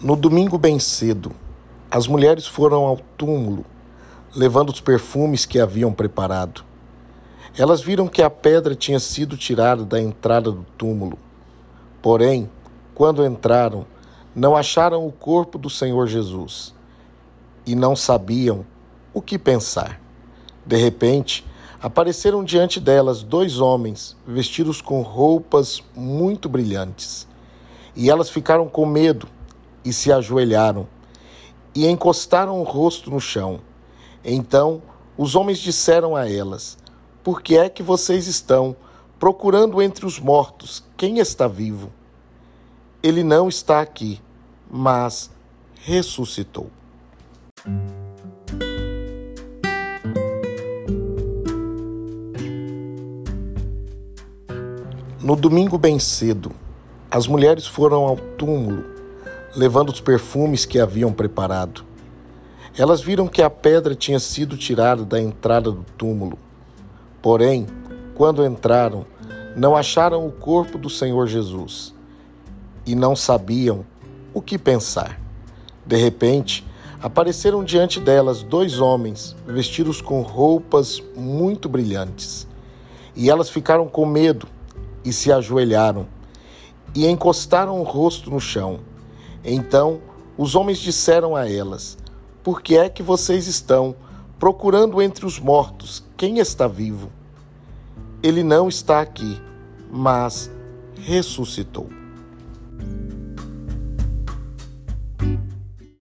No domingo bem cedo, as mulheres foram ao túmulo, levando os perfumes que haviam preparado. Elas viram que a pedra tinha sido tirada da entrada do túmulo. Porém, quando entraram, não acharam o corpo do Senhor Jesus e não sabiam o que pensar. De repente, apareceram diante delas dois homens vestidos com roupas muito brilhantes. E elas ficaram com medo e se ajoelharam e encostaram o rosto no chão. Então os homens disseram a elas: Por que é que vocês estão procurando entre os mortos quem está vivo? Ele não está aqui, mas ressuscitou. No domingo bem cedo, as mulheres foram ao túmulo levando os perfumes que haviam preparado. Elas viram que a pedra tinha sido tirada da entrada do túmulo. Porém, quando entraram, não acharam o corpo do Senhor Jesus e não sabiam o que pensar. De repente, apareceram diante delas dois homens vestidos com roupas muito brilhantes. E elas ficaram com medo e se ajoelharam e encostaram o rosto no chão. Então os homens disseram a elas: Por que é que vocês estão procurando entre os mortos quem está vivo? Ele não está aqui, mas ressuscitou.